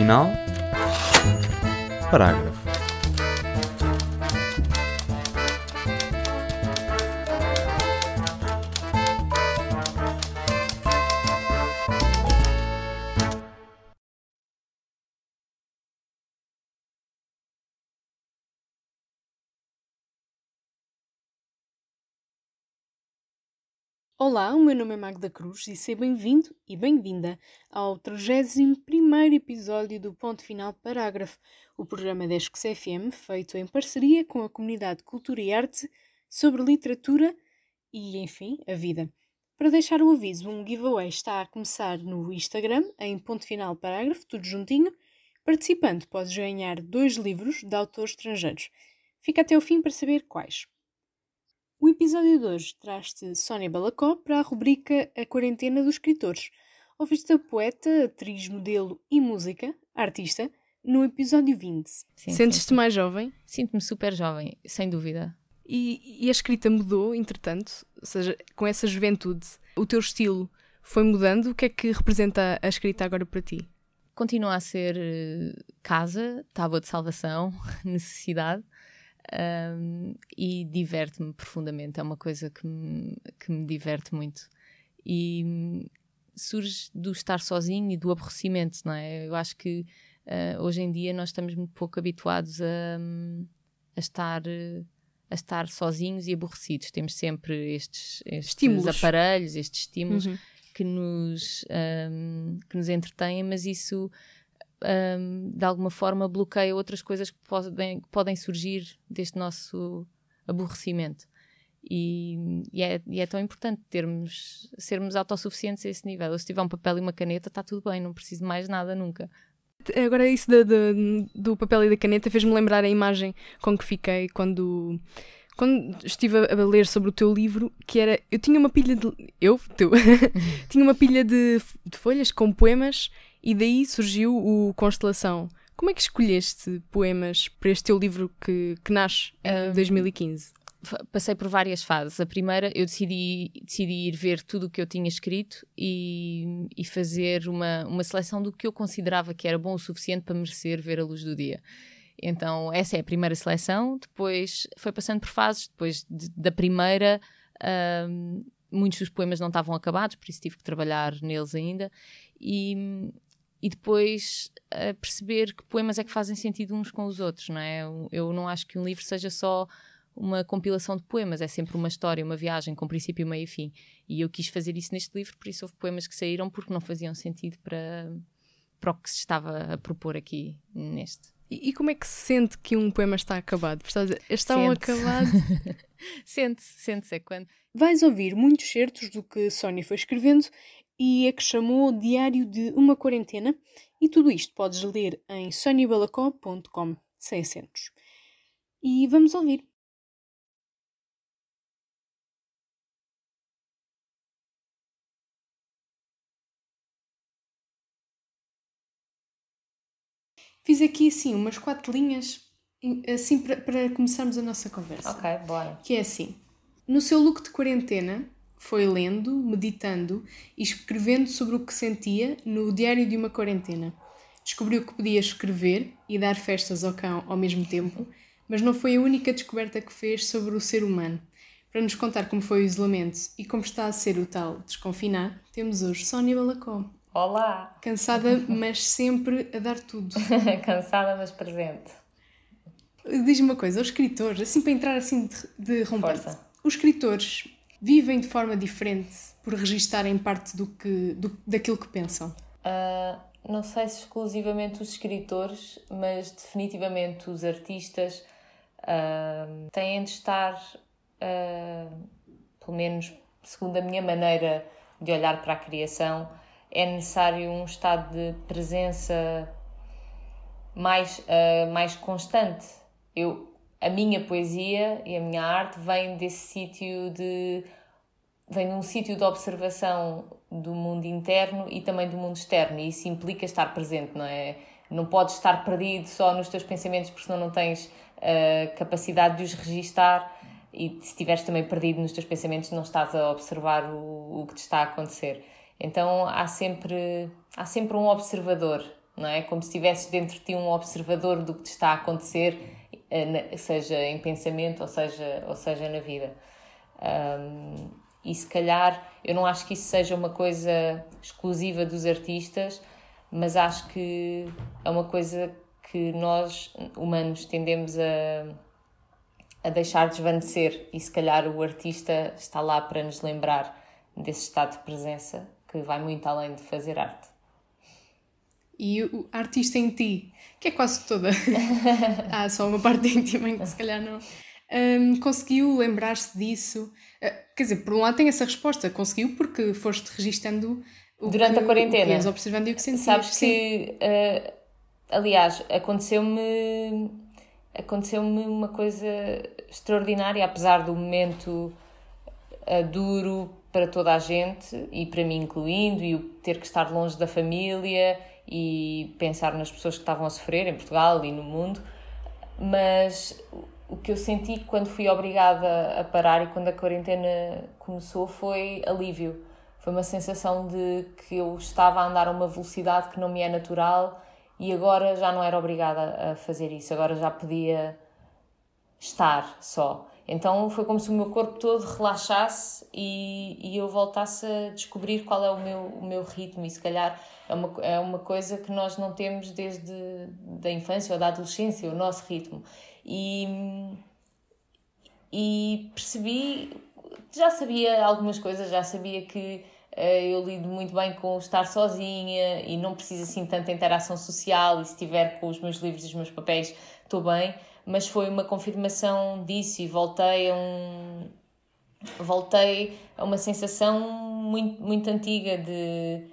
final, parágrafo. Olá, o meu nome é Magda Cruz e seja bem-vindo e bem-vinda ao 31 episódio do Ponto Final Parágrafo, o programa da Esques FM feito em parceria com a comunidade Cultura e Arte sobre literatura e, enfim, a vida. Para deixar o aviso, um giveaway está a começar no Instagram, em Ponto Final Parágrafo, tudo juntinho. Participando, podes ganhar dois livros de autores estrangeiros. Fica até o fim para saber quais. O episódio de hoje traz-te Sónia Balacó para a rubrica A Quarentena dos Escritores. Ouviste a poeta, atriz, modelo e música, artista, no episódio 20. Sentes-te mais jovem? Sinto-me super jovem, sem dúvida. E, e, a escrita mudou, entretanto? Ou seja, com essa juventude, o teu estilo foi mudando? O que é que representa a escrita agora para ti? Continua a ser eh, casa, tábua de salvação, necessidade um, e diverte-me profundamente. É uma coisa que me, que me diverte muito. E hum, surge do estar sozinho e do aborrecimento, não é? Eu acho que uh, hoje em dia nós estamos muito pouco habituados a, hum, a estar. a estar sozinhos e aborrecidos. Temos sempre estes, estes aparelhos, estes estímulos uhum. que, nos, um, que nos entretêm, mas isso um, de alguma forma bloqueia outras coisas que podem, que podem surgir deste nosso aborrecimento. E, e, é, e, é, tão importante termos, sermos autossuficientes a esse nível. se tiver um papel e uma caneta, está tudo bem, não preciso de mais nada nunca. Agora, isso do, do, do papel e da caneta fez-me lembrar a imagem com que fiquei quando, quando estive a, a ler sobre o teu livro, que era. Eu tinha uma pilha de. Eu? Tu? tinha uma pilha de, de folhas com poemas e daí surgiu o Constelação. Como é que escolheste poemas para este teu livro que, que nasce em 2015? Passei por várias fases. A primeira, eu decidi, decidi ir ver tudo o que eu tinha escrito e, e fazer uma, uma seleção do que eu considerava que era bom o suficiente para merecer ver a luz do dia. Então, essa é a primeira seleção. Depois foi passando por fases. Depois de, da primeira, um, muitos dos poemas não estavam acabados, por isso tive que trabalhar neles ainda. E, e depois uh, perceber que poemas é que fazem sentido uns com os outros, não é? Eu, eu, não acho que um livro seja só uma compilação de poemas, é sempre uma história, uma viagem com princípio, meio e fim. E eu quis fazer isso neste livro, por isso houve poemas que saíram porque não faziam sentido para, para o que se estava a propor aqui neste. E, e como é que se sente que um poema está acabado? Estás a dizer, estão acabados? sente-se, sente-se é quando. Vais ouvir muitos certos do que Sónia foi escrevendo e a que chamou Diário de uma Quarentena, e tudo isto podes ler em soniabalacó.com, sem acentos. E vamos ouvir. Fiz aqui assim umas quatro linhas assim para, para começarmos a nossa conversa. Ok, bora. Que é assim: no seu look de quarentena, foi lendo, meditando e escrevendo sobre o que sentia no diário de uma quarentena. Descobriu que podia escrever e dar festas ao cão ao mesmo tempo, mas não foi a única descoberta que fez sobre o ser humano. Para nos contar como foi o isolamento e como está a ser o tal desconfinar, temos hoje Sónia Balacó. Olá! Cansada, mas sempre a dar tudo. Cansada, mas presente. Diz-me uma coisa, os escritores, assim para entrar assim de, de rompante, os escritores vivem de forma diferente por registarem parte do que, do, daquilo que pensam? Uh, não sei se exclusivamente os escritores, mas definitivamente os artistas uh, têm de estar, uh, pelo menos segundo a minha maneira de olhar para a criação, é necessário um estado de presença mais, mais constante. Eu a minha poesia e a minha arte vem desse sítio de vem de um sítio de observação do mundo interno e também do mundo externo e isso implica estar presente não é não podes estar perdido só nos teus pensamentos porque senão não tens a capacidade de os registar e se estiveres também perdido nos teus pensamentos não estás a observar o, o que te está a acontecer então há sempre há sempre um observador não é? Como se tivesses dentro de ti um observador do que te está a acontecer, eh, seja em pensamento ou seja, ou seja na vida. Um, e se calhar, eu não acho que isso seja uma coisa exclusiva dos artistas, mas acho que é uma coisa que nós, humanos, tendemos a, a deixar desvanecer e se calhar o artista está lá para nos lembrar desse estado de presença que vai muito além de fazer arte. E o artista em ti, que é quase toda, há só uma parte íntima em que se calhar não, um, conseguiu lembrar-se disso? Uh, quer dizer, por um lado tem essa resposta, conseguiu porque foste registando durante que, a quarentena. O que observando e o que sentias. Sabes que, uh, aliás, aconteceu-me aconteceu-me uma coisa extraordinária, apesar do momento uh, duro para toda a gente e para mim incluindo, e o ter que estar longe da família e pensar nas pessoas que estavam a sofrer em Portugal e no mundo, mas o que eu senti quando fui obrigada a parar e quando a quarentena começou foi alívio. Foi uma sensação de que eu estava a andar a uma velocidade que não me é natural e agora já não era obrigada a fazer isso, agora já podia estar só. Então foi como se o meu corpo todo relaxasse e, e eu voltasse a descobrir qual é o meu, o meu ritmo e se calhar é uma, é uma coisa que nós não temos desde da infância ou da adolescência, o nosso ritmo. E, e percebi, já sabia algumas coisas, já sabia que uh, eu lido muito bem com estar sozinha e não preciso assim tanta interação social e se estiver com os meus livros e os meus papéis estou bem, mas foi uma confirmação disso e voltei a um voltei a uma sensação muito, muito antiga de,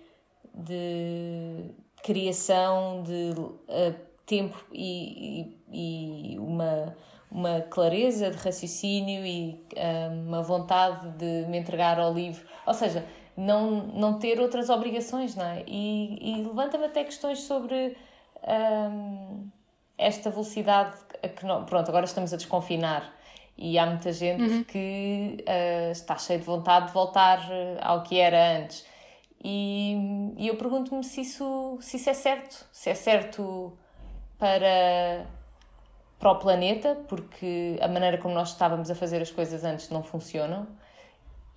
de criação, de uh, tempo e, e, e, uma, uma clareza de raciocínio e uh, uma vontade de me entregar ao livro. Ou seja, não, não ter outras obrigações, não é? E, e levanta-me até questões sobre um, esta velocidade que não, pronto, agora estamos a desconfinar e há muita gente uhum. que uh, está cheia de vontade de voltar ao que era antes. E, e eu pergunto-me se isso, se isso é certo, se é certo para, para o planeta, porque a maneira como nós estávamos a fazer as coisas antes não funcionam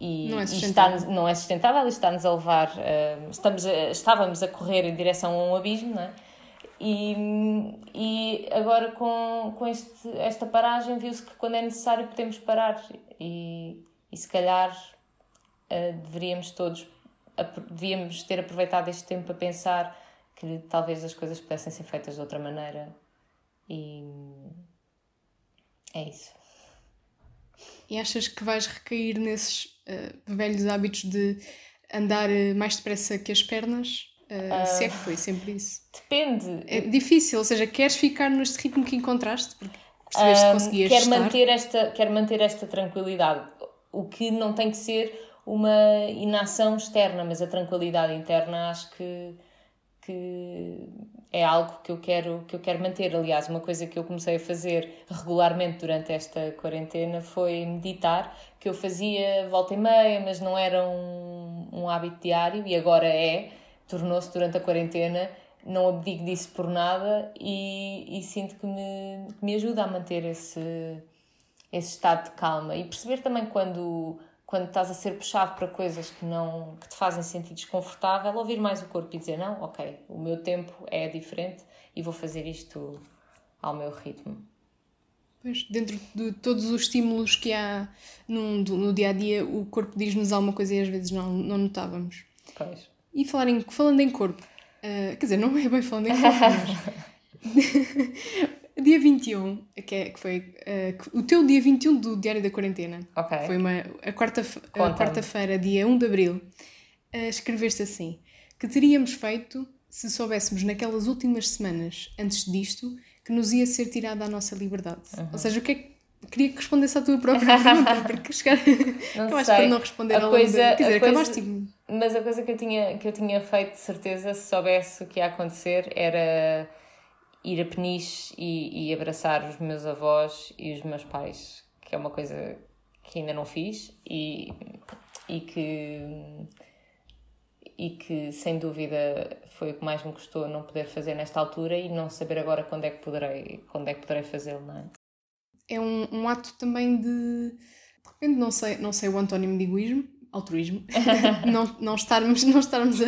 e não é sustentável, está, não é sustentável e está-nos a levar, uh, estamos a, estávamos a correr em direção a um abismo, não é? E, e agora com, com este, esta paragem viu-se que quando é necessário podemos parar e, e se calhar uh, deveríamos todos devíamos ter aproveitado este tempo para pensar que talvez as coisas pudessem ser feitas de outra maneira e é isso. E achas que vais recair nesses uh, velhos hábitos de andar uh, mais depressa que as pernas? Uh, uh, se é que foi sempre isso? Depende. É difícil, ou seja, queres ficar neste ritmo que encontraste? Porque percebeste que conseguias quero estar? manter esta Quero manter esta tranquilidade. O que não tem que ser uma inação externa, mas a tranquilidade interna acho que, que é algo que eu quero que eu quero manter. Aliás, uma coisa que eu comecei a fazer regularmente durante esta quarentena foi meditar, que eu fazia volta e meia, mas não era um, um hábito diário e agora é, tornou-se durante a quarentena. Não abdico disso por nada e, e sinto que me, que me ajuda a manter esse, esse estado de calma e perceber também quando quando estás a ser puxado para coisas que não que te fazem sentir desconfortável, ouvir mais o corpo e dizer não, ok, o meu tempo é diferente e vou fazer isto ao meu ritmo. Pois, dentro de todos os estímulos que há no, no dia a dia, o corpo diz-nos alguma coisa e às vezes não, não notávamos. Pois. E falar em, falando em corpo, uh, quer dizer, não é bem falando em corpo, mas. Dia 21, que, é, que foi uh, o teu dia 21 do Diário da Quarentena. Ok. Foi uma, a quarta-feira, quarta dia 1 de Abril. Uh, escreveste assim: que teríamos feito se soubéssemos naquelas últimas semanas, antes disto, que nos ia ser tirada a nossa liberdade. Uhum. Ou seja, o que é que queria que respondesse à tua própria pergunta, porque chegar... não acabaste por não responder a coisa. Quer dizer, coisa, acabaste... Mas a coisa que eu, tinha, que eu tinha feito de certeza, se soubesse o que ia acontecer, era ir a Peniche e, e abraçar os meus avós e os meus pais, que é uma coisa que ainda não fiz e, e que e que sem dúvida foi o que mais me custou não poder fazer nesta altura e não saber agora quando é que poderei, quando é que poderei fazê-lo, não é? É um, um ato também de, de repente não sei, não sei o antónimo de egoísmo, altruísmo, não, não estarmos, não estarmos a,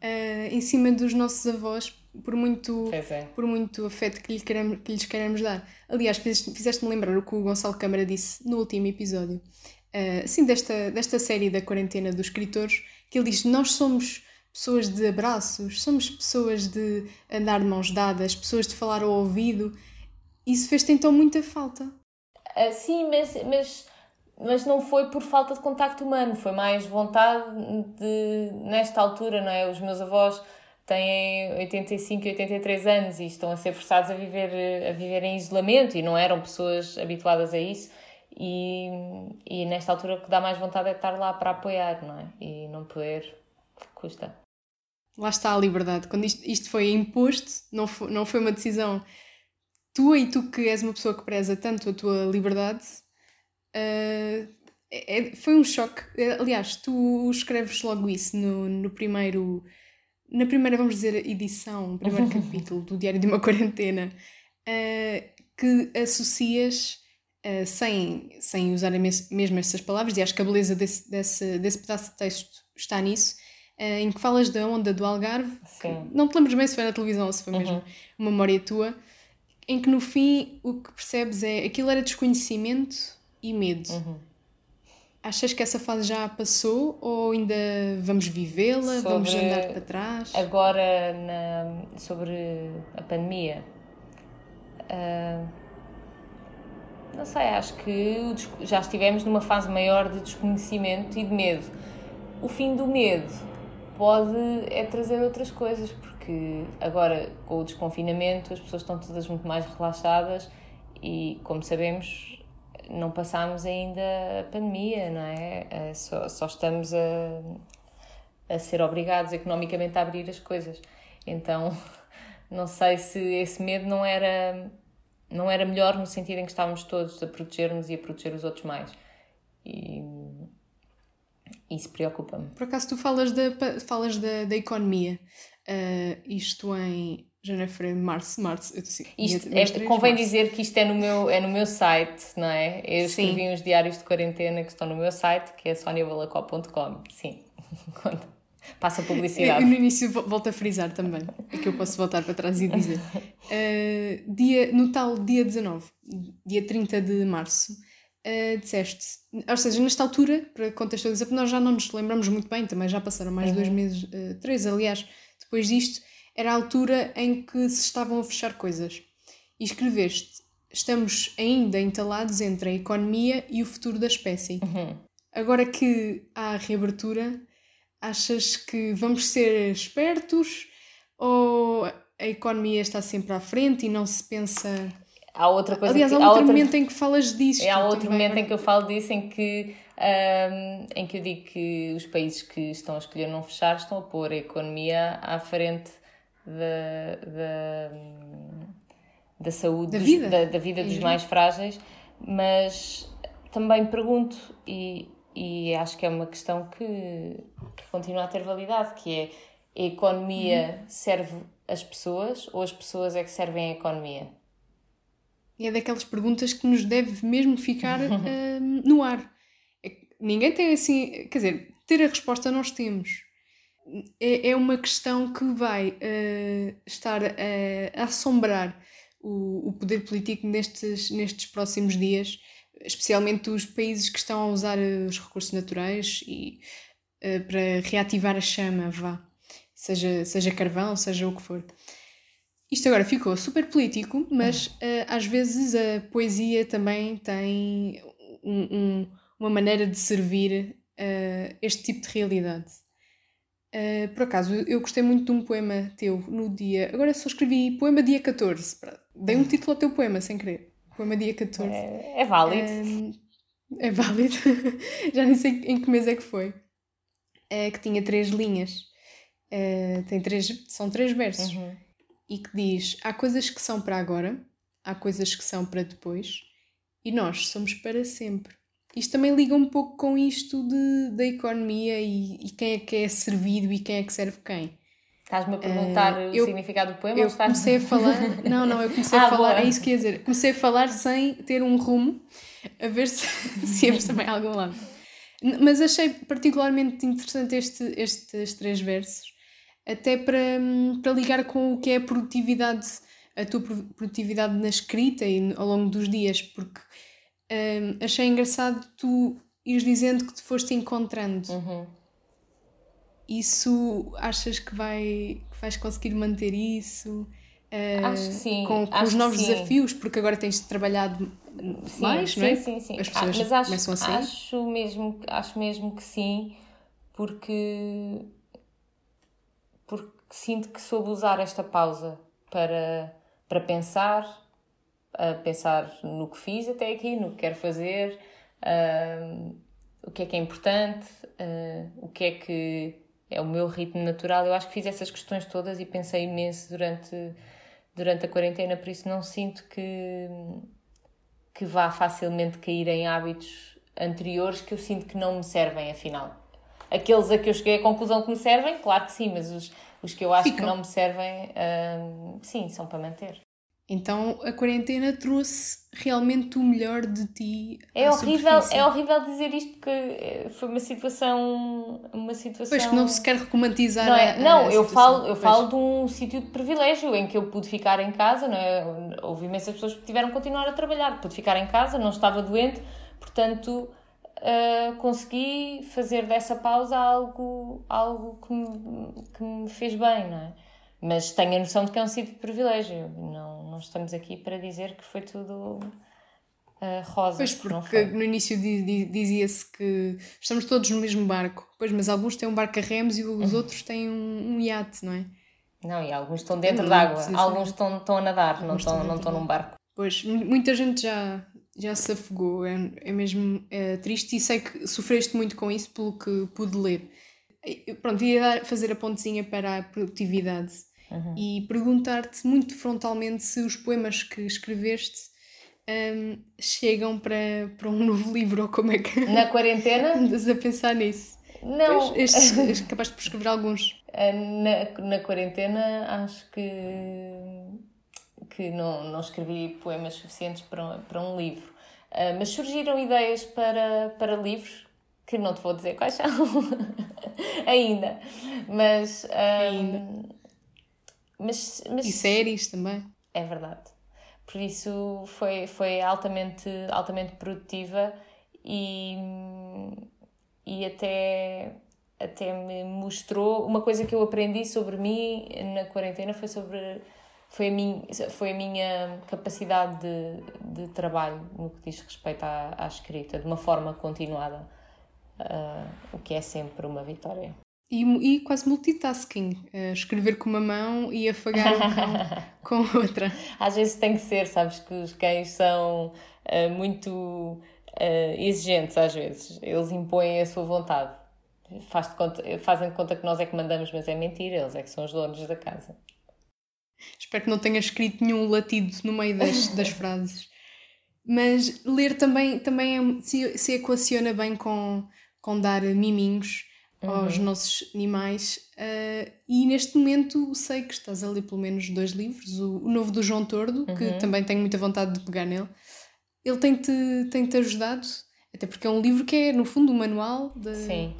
a, em cima dos nossos avós por muito, é. por muito afeto que, lhe queremos, que lhes queremos dar. Aliás, fizeste-me lembrar o que o Gonçalo Câmara disse no último episódio, uh, assim, desta, desta série da quarentena dos escritores, que ele diz: Nós somos pessoas de abraços, somos pessoas de andar de mãos dadas, pessoas de falar ao ouvido. Isso fez-te então muita falta. Uh, sim, mas, mas, mas não foi por falta de contacto humano, foi mais vontade de, nesta altura, não é? Os meus avós têm 85 e 83 anos e estão a ser forçados a viver, a viver em isolamento e não eram pessoas habituadas a isso. E, e nesta altura o que dá mais vontade é estar lá para apoiar, não é? E não poder, custa. Lá está a liberdade. Quando isto, isto foi imposto, não foi, não foi uma decisão tua e tu que és uma pessoa que preza tanto a tua liberdade, uh, é, foi um choque. Aliás, tu escreves logo isso no, no primeiro na primeira, vamos dizer, edição, primeiro capítulo do Diário de uma Quarentena, uh, que associas, uh, sem, sem usar mesmo essas palavras, e acho que a beleza desse, desse, desse pedaço de texto está nisso, em que falas da onda do Algarve, não te lembras bem se foi na televisão ou se foi mesmo uhum. uma memória tua, em que no fim o que percebes é aquilo era desconhecimento e medo. Uhum Achas que essa fase já passou ou ainda vamos vivê-la? Vamos andar para trás? Agora, na, sobre a pandemia, uh, não sei, acho que já estivemos numa fase maior de desconhecimento e de medo. O fim do medo pode é trazer outras coisas, porque agora com o desconfinamento as pessoas estão todas muito mais relaxadas e, como sabemos, não passámos ainda a pandemia, não é? é? Só, só estamos a, a ser obrigados economicamente a abrir as coisas. Então, não sei se esse medo não era, não era melhor no sentido em que estávamos todos a proteger-nos e a proteger os outros mais. E isso preocupa-me. Por acaso, tu falas da, falas da, da economia, uh, isto em janeiro, fevereiro, março, março, eu assim, isto é, convém março. dizer que isto é no meu, é no meu site, não é? Eu Sim. escrevi uns diários de quarentena que estão no meu site, que é soniabalacó.com. Sim. Passa publicidade. Eu, no início volto a frisar também, é que eu posso voltar para trás e dizer. Uh, dia, no tal dia 19, dia 30 de março, uh, disseste, ou seja, nesta altura, para contextualizar, porque nós já não nos lembramos muito bem, também já passaram mais uhum. dois meses, uh, três aliás, depois disto, era a altura em que se estavam a fechar coisas. E escreveste: Estamos ainda entalados entre a economia e o futuro da espécie. Uhum. Agora que há a reabertura, achas que vamos ser espertos ou a economia está sempre à frente e não se pensa. Há outra coisa Aliás, que, há outro há momento em que falas disso. Há outro momento em que eu falo disso, em que, um, em que eu digo que os países que estão a escolher não fechar estão a pôr a economia à frente da, da, da saúde, da vida, dos, da, da, vida dos mais frágeis, mas também pergunto, e, e acho que é uma questão que, que continua a ter validade, que é a economia uhum. serve as pessoas ou as pessoas é que servem a economia? E é daquelas perguntas que nos deve mesmo ficar uh, no ar. É ninguém tem assim, quer dizer, ter a resposta nós temos é, é uma questão que vai uh, estar a, a assombrar o, o, poder político nestes, nestes próximos dias, especialmente os países que estão a usar os recursos naturais e uh, para reativar a chama, vá, seja, seja carvão, seja o que for. Isto agora ficou super político, mas uh, às vezes a poesia também tem um, um, uma maneira de servir uh, este tipo de realidade. Uh, por acaso, eu gostei muito de um poema teu no dia. Agora só escrevi poema dia 14. Dei um título ao teu poema sem querer. Poema dia 14. É, é válido. Uh, é válido. Já nem sei em que mês é que foi. Uh, que tinha três linhas. tem três, são três versos. Uhum. E que diz: Há coisas que são para agora, há coisas que são para depois, e nós somos para sempre. Isto também liga um pouco com isto de, da economia e, e quem é que é servido e quem é que serve quem. Estás-me a perguntar uh, o eu, significado do poema? Eu estás... comecei a falar. Não, não, eu comecei ah, a falar. Boa. É isso que ia dizer. Comecei a falar sem ter um rumo, a ver se, se íamos também a algum lado. Mas achei particularmente interessante este, estes três versos, até para, para ligar com o que é a produtividade, a tua produtividade na escrita e ao longo dos dias, porque um, achei engraçado tu ires dizendo que te foste encontrando. Uhum. Isso achas que, vai, que vais conseguir manter isso? Uh, acho que sim. Com, com os novos desafios, porque agora tens trabalhado sim, mais, sim, não é? Sim, sim, As ah, pessoas ah, mas acho, começam a sair. Acho mesmo, acho mesmo que sim, porque, porque sinto que soube usar esta pausa para, para pensar, a pensar no que fiz até aqui, no que quero fazer, uh, o que é que é importante, uh, o que é que é o meu ritmo natural. Eu acho que fiz essas questões todas e pensei imenso durante, durante a quarentena, por isso não sinto que, que vá facilmente cair em hábitos anteriores que eu sinto que não me servem, afinal. Aqueles a que eu cheguei à conclusão que me servem, claro que sim, mas os, os que eu acho Ficam. que não me servem, sim, são para manter. Então a quarentena trouxe realmente o melhor de ti. É horrível, é horrível dizer isto porque eh, foi uma situação, uma situação. Pois que não se quer romantizar. Não, é? a, não a eu falo, eu falo de um sítio de privilégio em que eu pude ficar em casa, não é? Houve imensas pessoas que tiveram que continuar a trabalhar, pude ficar em casa, não estava doente, portanto uh, consegui fazer dessa pausa algo, algo que me, que me fez bem, não é? Mas tenho a noção de que é um sítio de privilégio. Não, não estamos aqui para dizer que foi tudo uh, rosa. Pois, porque no início dizia-se que estamos todos no mesmo barco. Pois, mas alguns têm um barco a remos e os uhum. outros têm um, um iate, não é? Não, e alguns estão dentro d'água. Alguns estão, estão a nadar, não estão, não estão num barco. Pois, muita gente já, já se afogou. É, é mesmo é, triste e sei que sofreste muito com isso pelo que pude ler. Pronto, ia fazer a pontezinha para a produtividade uhum. e perguntar-te muito frontalmente se os poemas que escreveste um, chegam para, para um novo livro ou como é que. Na quarentena? Andas a pensar nisso. Não. Pois, estes, capaz de escrever alguns. Ah, na, na quarentena acho que, que não, não escrevi poemas suficientes para um, para um livro. Uh, mas surgiram ideias para, para livros que não te vou dizer quais são ainda. Mas. Um, ainda mas, mas, e séries também. É verdade. Por isso foi, foi altamente, altamente produtiva e, e até, até me mostrou uma coisa que eu aprendi sobre mim na quarentena foi sobre foi a minha, foi a minha capacidade de, de trabalho no que diz respeito à, à escrita, de uma forma continuada, uh, o que é sempre uma vitória. E, e quase multitasking, uh, escrever com uma mão e afagar o cão com outra. Às vezes tem que ser, sabes que os cães são uh, muito uh, exigentes, às vezes. Eles impõem a sua vontade. Faz de conta, fazem de conta que nós é que mandamos, mas é mentira, eles é que são os donos da casa. Espero que não tenha escrito nenhum latido no meio das, das frases. Mas ler também, também é, se, se equaciona bem com, com dar miminhos uhum. aos nossos animais. Uh, e neste momento sei que estás a ler pelo menos dois livros: o, o novo do João Tordo, uhum. que também tenho muita vontade de pegar nele. Ele tem-te tem -te ajudado, até porque é um livro que é, no fundo, um manual de. Sim.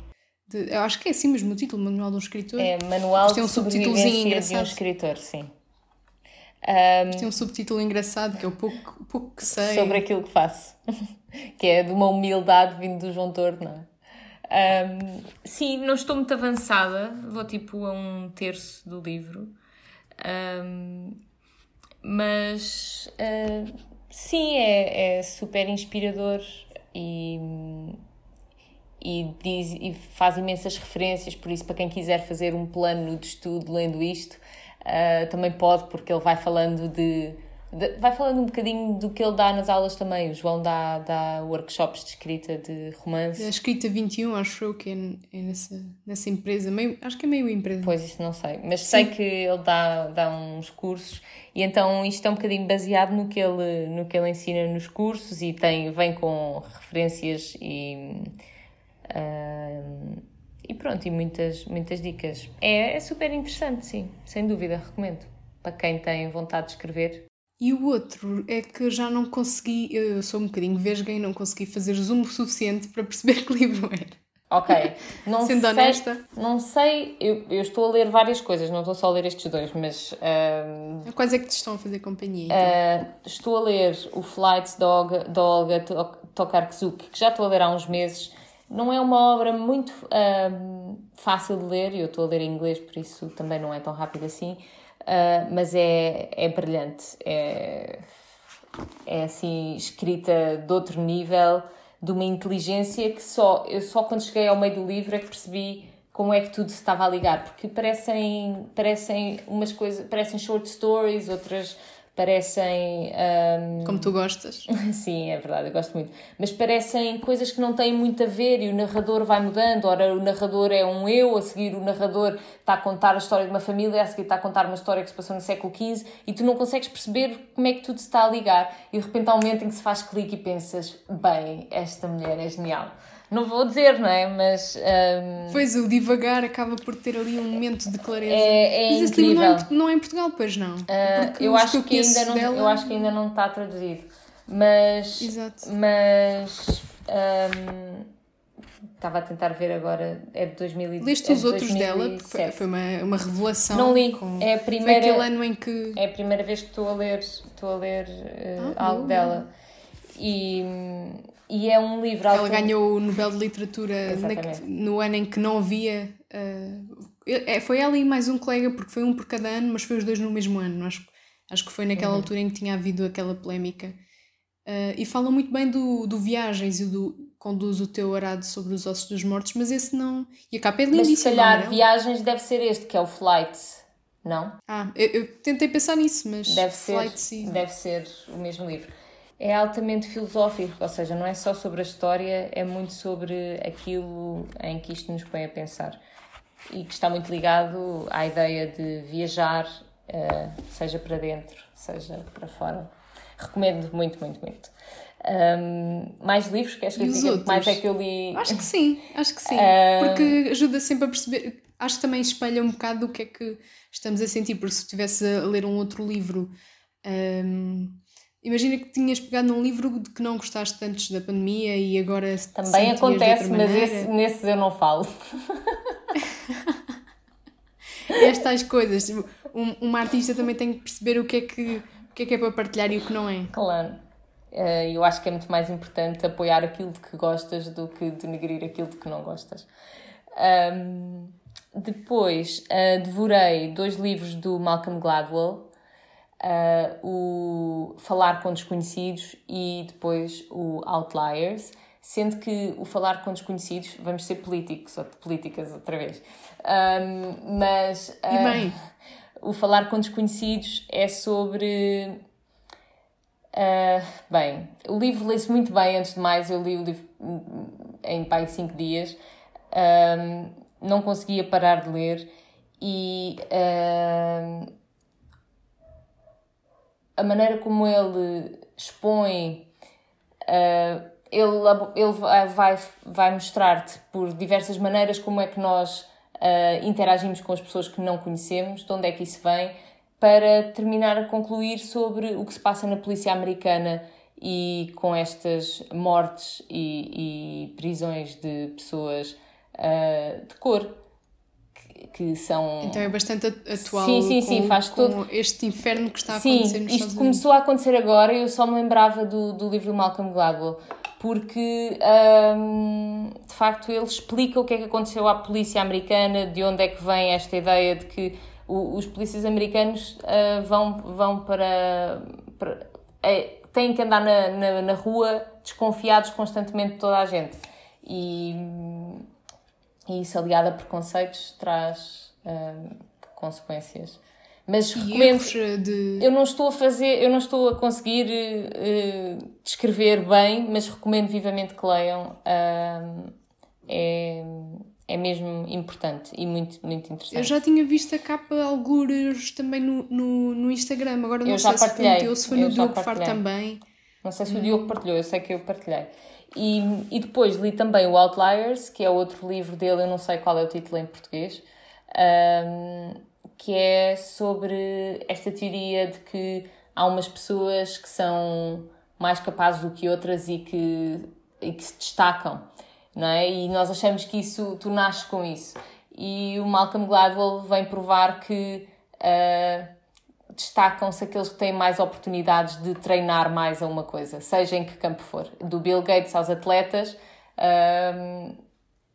De, eu acho que é assim mesmo o título, Manual de um Escritor. É, Manual tem um subtítulozinho de um escritor, sim. Um, tem um subtítulo engraçado que é o pouco, pouco que sei. Sobre aquilo que faço. que é de uma humildade vindo do João Tordo, não é? Um, sim, não estou muito avançada, vou tipo a um terço do livro. Um, mas uh, sim, é, é super inspirador e, e, diz, e faz imensas referências, por isso, para quem quiser fazer um plano de estudo lendo isto, uh, também pode, porque ele vai falando de vai falando um bocadinho do que ele dá nas aulas também. O João dá, dá workshops de escrita de romance. A escrita 21, acho eu que é, é nessa, nessa empresa, meio, acho que é meio empresa. Pois, isso não sei. Mas Sim. sei que ele dá, dá uns cursos e então isto é um bocadinho baseado no que ele, no que ele ensina nos cursos e tem, vem com referências e. Uh, e pronto, e muitas, muitas dicas. É, é super interessante, sim, sem dúvida, recomendo. Para quem tem vontade de escrever, e o outro é que já não consegui, eu sou um bocadinho vesga e não consegui fazer zoom suficiente para perceber que livro era. Ok, não Sendo sei, honesta. Não sei, eu, eu estou a ler várias coisas, não estou só a ler estes dois, mas. Uh, Quais é que te estão a fazer companhia? Então? Uh, estou a ler o Flights da Olga, da Olga Tokarczuk, que já estou a ler há uns meses. Não é uma obra muito fácil de ler, eu estou a ler em inglês, por isso também não é tão rápido assim uh, mas é, é brilhante. É, é assim, escrita de outro nível, de uma inteligência que só, eu só quando cheguei ao meio do livro é que percebi como é que tudo se estava a ligar, porque parecem, parecem umas coisas, parecem short stories, outras parecem. Um... Como tu gostas. Sim, é verdade, eu gosto muito. Mas parecem coisas que não têm muito a ver e o narrador vai mudando. Ora, o narrador é um eu, a seguir o narrador está a contar a história de uma família, a seguir está a contar uma história que se passou no século XV e tu não consegues perceber como é que tudo se está a ligar. E de repente há um momento em que se faz clique e pensas: bem, esta mulher é genial. Não vou dizer, não é? Mas. Um... Pois, o divagar acaba por ter ali um momento de clareza. É, é Mas esse livro não é, não é em Portugal, pois não? Uh, eu, acho que, ainda não, dela... eu acho que ainda não está traduzido. Mas. Exato. Mas. Um, estava a tentar ver agora, é de 2017. Leste é os outros 2007. dela? Foi, foi uma, uma revelação. Não li. é a primeira, foi aquele ano em que. É a primeira vez que estou a ler, estou a ler uh, ah, algo dela. E, e é um livro. Ela ganhou o Nobel de Literatura na, no ano em que não havia. Uh, foi ela e mais um colega, porque foi um por cada ano, mas foi os dois no mesmo ano. Acho, acho que foi naquela uhum. altura em que tinha havido aquela polémica. Uh, e fala muito bem do, do Viagens e do Conduz o Teu Arado sobre os Ossos dos Mortos, mas esse não. E a capa é lindíssima. Mas se calhar não? Viagens deve ser este, que é o Flight, não? Ah, eu, eu tentei pensar nisso, mas. Deve ser, Flight, sim. deve ser o mesmo livro é altamente filosófico, ou seja, não é só sobre a história, é muito sobre aquilo em que isto nos põe a pensar. E que está muito ligado à ideia de viajar, uh, seja para dentro, seja para fora. Recomendo muito, muito, muito. Um, mais livros? Queres que eu diga mais é que eu li? Acho que sim, acho que sim. Um... Porque ajuda sempre a perceber. Acho que também espelha um bocado o que é que estamos a sentir, porque se estivesse a ler um outro livro. Um, Imagina que tinhas pegado num livro de que não gostaste antes da pandemia e agora Também acontece, mas esse, nesses eu não falo. Estas coisas. Tipo, um, uma artista também tem que perceber o que, é que, o que é que é para partilhar e o que não é. Claro. Eh, eu acho que é muito mais importante apoiar aquilo de que gostas do que denegrir aquilo de que não gostas. Um, depois, uh, devorei dois livros do Malcolm Gladwell uh, o Falar com Desconhecidos e depois o Outliers, sendo que o Falar com Desconhecidos, vamos ser políticos, ou políticas outra vez, um, mas uh, o Falar com Desconhecidos é sobre. Uh, bem, o livro lê-se muito bem, antes de mais, eu li o livro em pai cinco dias, um, não conseguia parar de ler e uh, a maneira como ele expõe, uh, ele, ele vai, vai mostrar-te por diversas maneiras como é que nós uh, interagimos com as pessoas que não conhecemos, de onde é que isso vem, para terminar a concluir sobre o que se passa na polícia americana e com estas mortes e, e prisões de pessoas uh, de cor que são. Então é bastante atual. Sim, sim, sim, com, faz com todo. Este inferno que está a sim, acontecer nos Estados Unidos. Isto começou a acontecer agora e eu só me lembrava do, do livro do Malcolm Gladwell, porque hum, de facto ele explica o que é que aconteceu à polícia americana, de onde é que vem esta ideia de que o, os polícias americanos uh, vão, vão para. para é, têm que andar na, na, na rua desconfiados constantemente de toda a gente. E e isso aliado a preconceitos traz uh, consequências. Mas recomendo. De... Eu não estou a fazer, eu não estou a conseguir uh, descrever bem, mas recomendo vivamente que leiam. Uh, é, é mesmo importante e muito, muito interessante. Eu já tinha visto a capa algures também no, no, no Instagram, agora não sei já partilhei. se, se foi no Diogo Faro também. Não sei se o Diogo partilhou, eu sei que eu partilhei. E, e depois li também o Outliers, que é outro livro dele, eu não sei qual é o título em português, um, que é sobre esta teoria de que há umas pessoas que são mais capazes do que outras e que, e que se destacam não é? E nós achamos que isso, tu nasces com isso. E o Malcolm Gladwell vem provar que uh, destacam-se aqueles que têm mais oportunidades de treinar mais a uma coisa, seja em que campo for. Do Bill Gates aos atletas, uh,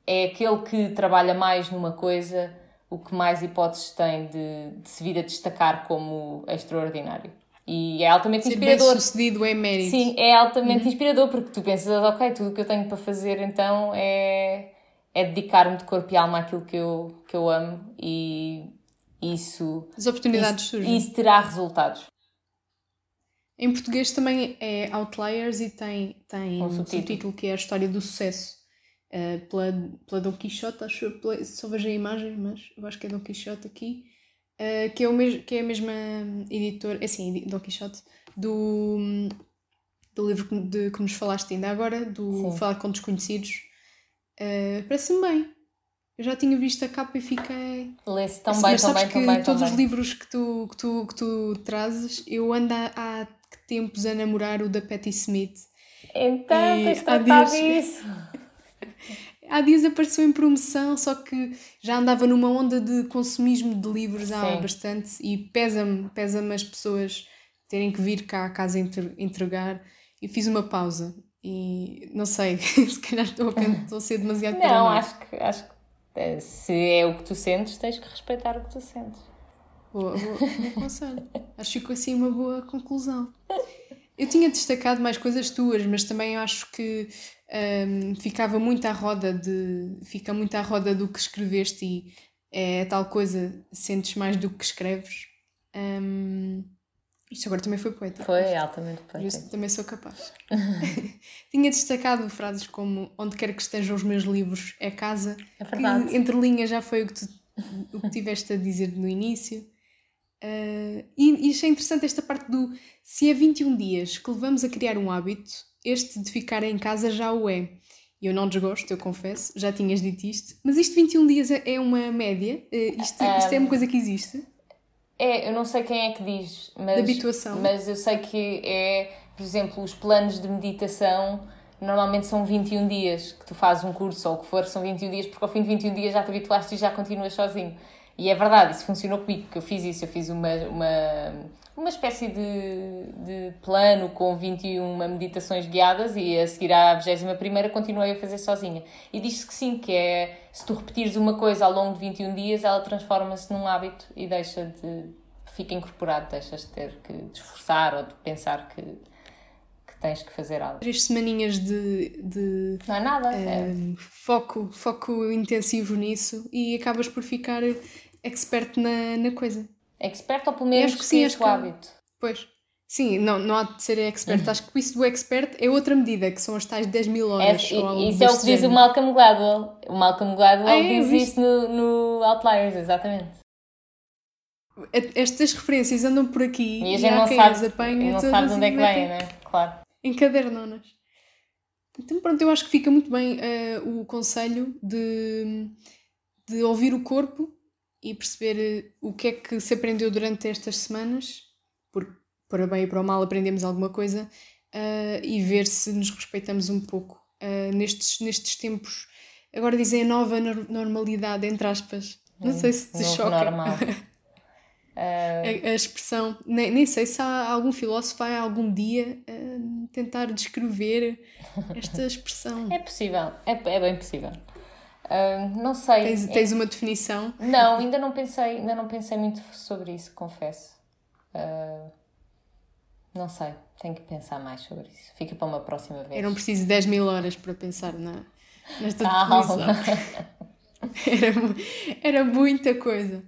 é aquele que trabalha mais numa coisa o que mais hipóteses tem de, de se vir a destacar como extraordinário. E é altamente Ser inspirador. Bem sucedido é mérito. Sim, é altamente uhum. inspirador porque tu pensas, ok, tudo o que eu tenho para fazer então é, é dedicar-me de corpo e alma àquilo que eu, que eu amo e isso. As oportunidades isso, surgem. Isso terá resultados. Em português também é Outliers e tem, tem um subtítulo. subtítulo que é a história do sucesso. Uh, pela, pela Dom Quixote, acho que só vejo a imagem, mas eu acho que é Dom Quixote aqui. Uh, que, é o mesmo, que é a mesma editora, é assim, Dom Quixote, do, do livro que, de, que nos falaste ainda agora, do Sim. Falar com Desconhecidos. Uh, Parece-me bem. Eu já tinha visto a capa e fiquei. Lê-se tão bem, tão bem, tão bem. Todos os livros que tu, que, tu, que tu trazes, eu ando há, tempos a namorar o da Patti Smith. Então, tens tratado isso. há dias apareceu em promoção, só que já andava numa onda de consumismo de livros há Sim. bastante e pesa-me, pesa-me as pessoas terem que vir cá à casa entregar e fiz uma pausa e não sei, se calhar estou a, estou a ser demasiado Não, acho que, acho que se é o que tu sentes, tens que respeitar o que tu sentes. Boa, boa, bom conselho. Acho que ficou assim uma boa conclusão. Eu tinha destacado mais coisas tuas, mas também acho que um, ficava muito à roda de. fica muito à roda do que escreveste e é tal coisa, sentes mais do que escreves. Um, isto agora também foi poeta. Foi altamente poeta. também sou capaz. Tinha destacado frases como onde quer que estejam os meus livros é casa. É verdade. Que, entre linhas já foi o que, tu, o que tiveste a dizer no início. Uh, e, e achei interessante esta parte do se é 21 dias que levamos a criar um hábito, este de ficar em casa já o é. Eu não desgosto, eu confesso, já tinhas dito isto. Mas isto 21 dias é, é uma média? Uh, isto, isto é uma coisa que existe? É, eu não sei quem é que diz, mas, habituação. mas eu sei que é, por exemplo, os planos de meditação normalmente são 21 dias que tu fazes um curso ou o que for, são 21 dias, porque ao fim de 21 dias já te habituaste e já continuas sozinho. E é verdade, isso funcionou comigo, porque eu fiz isso, eu fiz uma, uma, uma espécie de, de plano com 21 meditações guiadas e a seguir à 21 continuei a fazer sozinha. E diz-se que sim, que é se tu repetires uma coisa ao longo de 21 dias, ela transforma-se num hábito e deixa de. fica incorporado, deixas de ter que te esforçar ou de pensar que, que tens que fazer algo. Três semaninhas de. de Não é nada. é. Eh, foco, foco intensivo nisso e acabas por ficar expert na, na coisa. Expert ou pelo menos acho que sim, acho que... o hábito. Pois. Sim, não, não há de ser expert. Uhum. Acho que isso do expert é outra medida, que são as tais 10 mil horas. É, isso é o que diz género. o Malcolm Gladwell. O Malcolm Gladwell ah, é, diz isso no, no Outliers, exatamente. Estas referências andam por aqui e a gente não sabe, apanha, não sabe de onde é que vem, né? Claro. Encadernonas. Então, pronto, eu acho que fica muito bem uh, o conselho de, de ouvir o corpo e perceber eh, o que é que se aprendeu durante estas semanas, porque para bem e para o mal aprendemos alguma coisa, uh, e ver se nos respeitamos um pouco uh, nestes, nestes tempos. Agora dizem a nova normalidade, entre aspas. Não sei se te choca. Normal. a, a, expressão, nem, nem sei se há algum filósofo vai algum dia uh, tentar descrever esta expressão. É possível, é, é bem possível. Uh, não sei. Tens, tens uma definição? Não, ainda não pensei, ainda não pensei muito sobre isso, confesso. Uh, não sei, tenho que pensar mais sobre isso. Fica para uma próxima vez. Eu não preciso de 10 mil horas para pensar na, nesta definição. era, era muita coisa.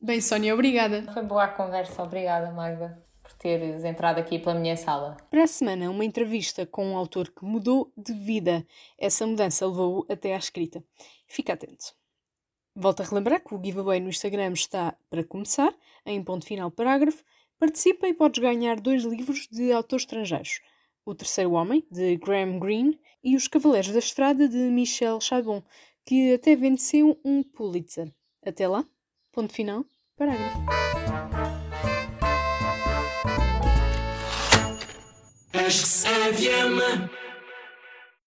Bem, Sónia, obrigada. Foi boa a conversa, obrigada, Magda, teres entrado aqui pela minha sala. Para a semana, uma entrevista com um autor que mudou de vida. Essa mudança levou-o até à escrita. Fica atento. Volto a relembrar que o giveaway no Instagram está para começar, em ponto final parágrafo. Participa e podes ganhar dois livros de autores estrangeiros. O Terceiro Homem, de Graham Greene, e Os Cavaleiros da Estrada, de Michel Chabon, que até venceu um Pulitzer. Até lá, ponto final, parágrafo. Acho que